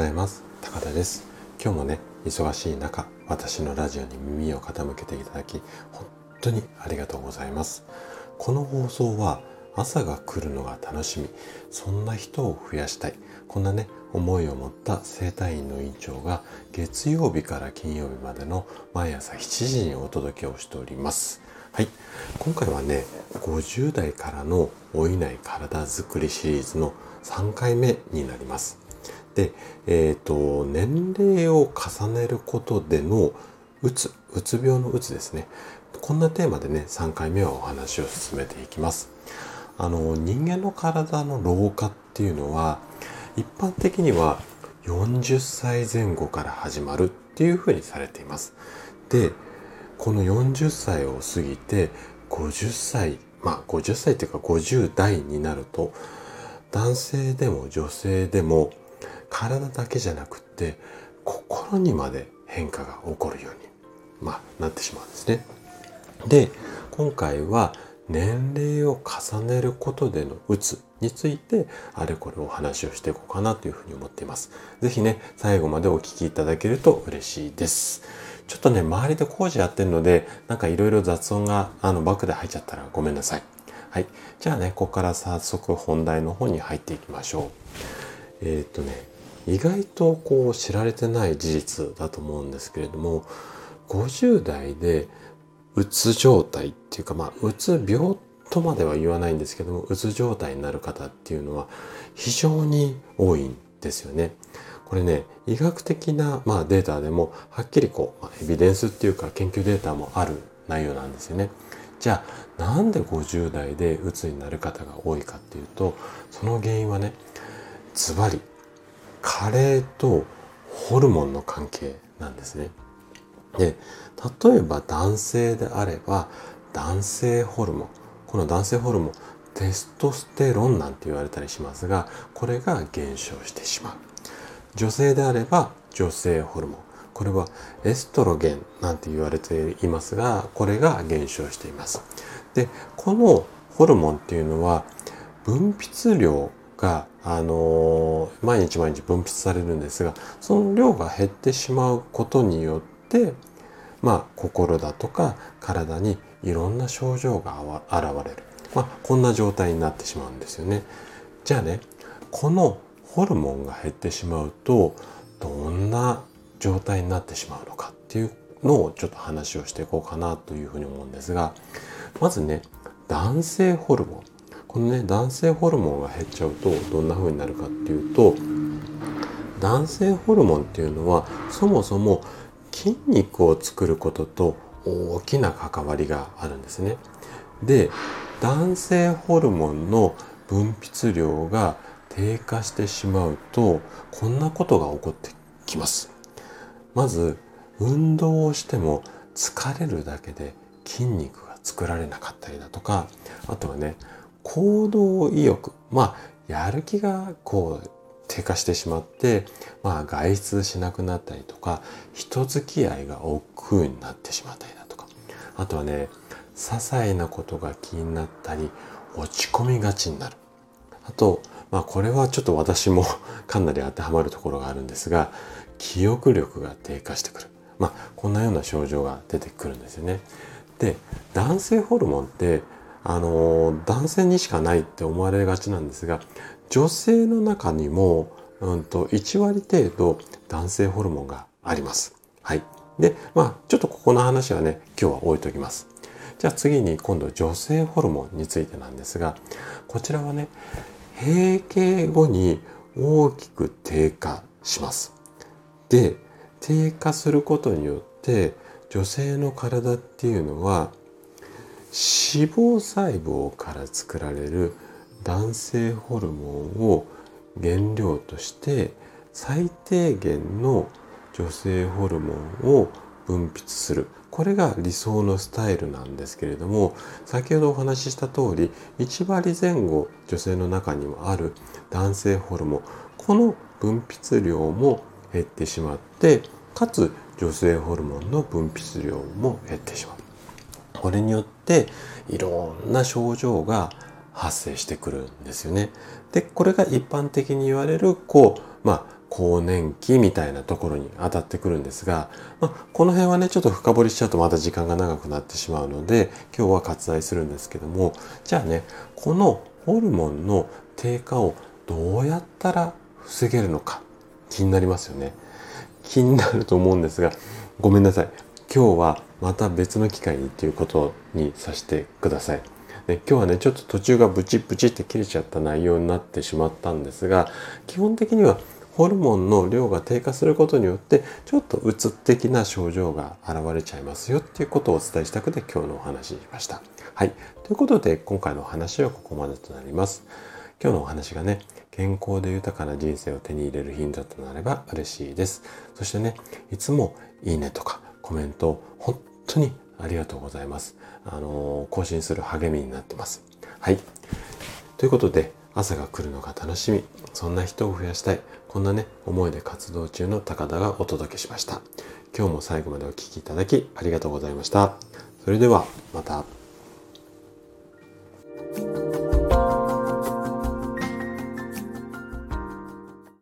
ざいます。高田です。今日もね忙しい中私のラジオに耳を傾けていただき本当にありがとうございます。この放送は朝が来るのが楽しみそんな人を増やしたいこんなね思いを持った生体院の院長が月曜日から金曜日までの毎朝7時にお届けをしております。はい。今回はね50代からの老いない体づくりシリーズの3回目になります。で、えっ、ー、と年齢を重ねることでのうつうつ病のうつですね。こんなテーマでね3回目はお話を進めていきます。あの人間の体の老化っていうのは一般的には40歳前後から始まるっていうふうにされています。でこの40歳を過ぎて50歳まあ50歳っていうか50代になると男性でも女性でも体だけじゃなくって心にまで変化が起こるように、まあ、なってしまうんですね。で今回は年齢を重ねることでのうつについてあれこれお話をしていこうかなというふうに思っています。是非ね最後までお聴きいただけると嬉しいです。ちょっとね、周りで工事やってるので、なんかいろいろ雑音があのバックで入っちゃったらごめんなさい。はい。じゃあね、ここから早速本題の方に入っていきましょう。えー、っとね、意外とこう知られてない事実だと思うんですけれども、50代でうつ状態っていうか、まあ、うつ病とまでは言わないんですけども、うつ状態になる方っていうのは非常に多いんですよね。これね、医学的な、まあ、データでもはっきりこう、まあ、エビデンスっていうか研究データもある内容なんですよね。じゃあなんで50代でうつになる方が多いかっていうとその原因はねズバリ加齢とホルモンの関係なんですね。で例えば男性であれば男性ホルモンこの男性ホルモンテストステロンなんて言われたりしますがこれが減少してしまう女性であれば女性ホルモンこれはエストロゲンなんて言われていますがこれが減少していますでこのホルモンっていうのは分泌量が、あのー、毎日毎日分泌されるんですがその量が減ってしまうことによってまあ心だとか体にいろんな症状が現れる、まあ、こんな状態になってしまうんですよね。じゃあねこのホルモンが減ってしまうとどんな状態になってしまうのかっていうのをちょっと話をしていこうかなというふうに思うんですがまずね男性ホルモン。このね男性ホルモンが減っちゃうとどんな風になるかっていうと男性ホルモンっていうのはそもそも筋肉を作ることと大きな関わりがあるんですね。で男性ホルモンの分泌量が低下してしまうとこんなことが起こってきます。まず運動をしても疲れるだけで筋肉が作られなかったりだとかあとはね行動意欲まあやる気がこう低下してしまって、まあ、外出しなくなったりとか人付き合いが億劫になってしまったりだとかあとはね些細なことが気になったり落ち込みがちになるあとまあこれはちょっと私も かなり当てはまるところがあるんですが記憶力が低下してくる。まあこんなような症状が出てくるんですよね。で男性ホルモンってあの男性にしかないって思われがちなんですが女性の中にも、うんと、1割程度男性ホルモンがあります。はい。で、まあ、ちょっとここの話はね、今日は置いときます。じゃあ次に今度女性ホルモンについてなんですが、こちらはね、閉経後に大きく低下します。で、低下することによって女性の体っていうのは脂肪細胞から作られる男性ホルモンを原料として最低限の女性ホルモンを分泌する。これが理想のスタイルなんですけれども先ほどお話しした通り1割前後女性の中にもある男性ホルモン。この分泌量も減ってしまってかつ女性ホルモンの分泌量も減ってしまう。これによっていろんな症状が発生してくるんですよね。でこれが一般的に言われるこうまあ更年期みたいなところに当たってくるんですが、まあ、この辺はねちょっと深掘りしちゃうとまた時間が長くなってしまうので今日は割愛するんですけどもじゃあねこのホルモンの低下をどうやったら防げるのか気になりますよね気になると思うんですがごめんなさい今日はまた別の機会にっていうことにさせてください。で今日はねちょっと途中がブチブチって切れちゃった内容になってしまったんですが基本的にはホルモンの量が低下することによってちょっとうつ的な症状が現れちゃいますよっていうことをお伝えしたくて今日のお話しました。はい。ということで今回のお話はここまでとなります。今日のお話がね、健康で豊かな人生を手に入れるヒントとなれば嬉しいです。そしてね、いつもいいねとかコメント本当にありがとうございます。あの更新する励みになってます。はい。ということで、朝が来るのが楽しみ。そんな人を増やしたい。こんなね、思いで活動中の高田がお届けしました。今日も最後までお聴きいただきありがとうございました。それでは、また。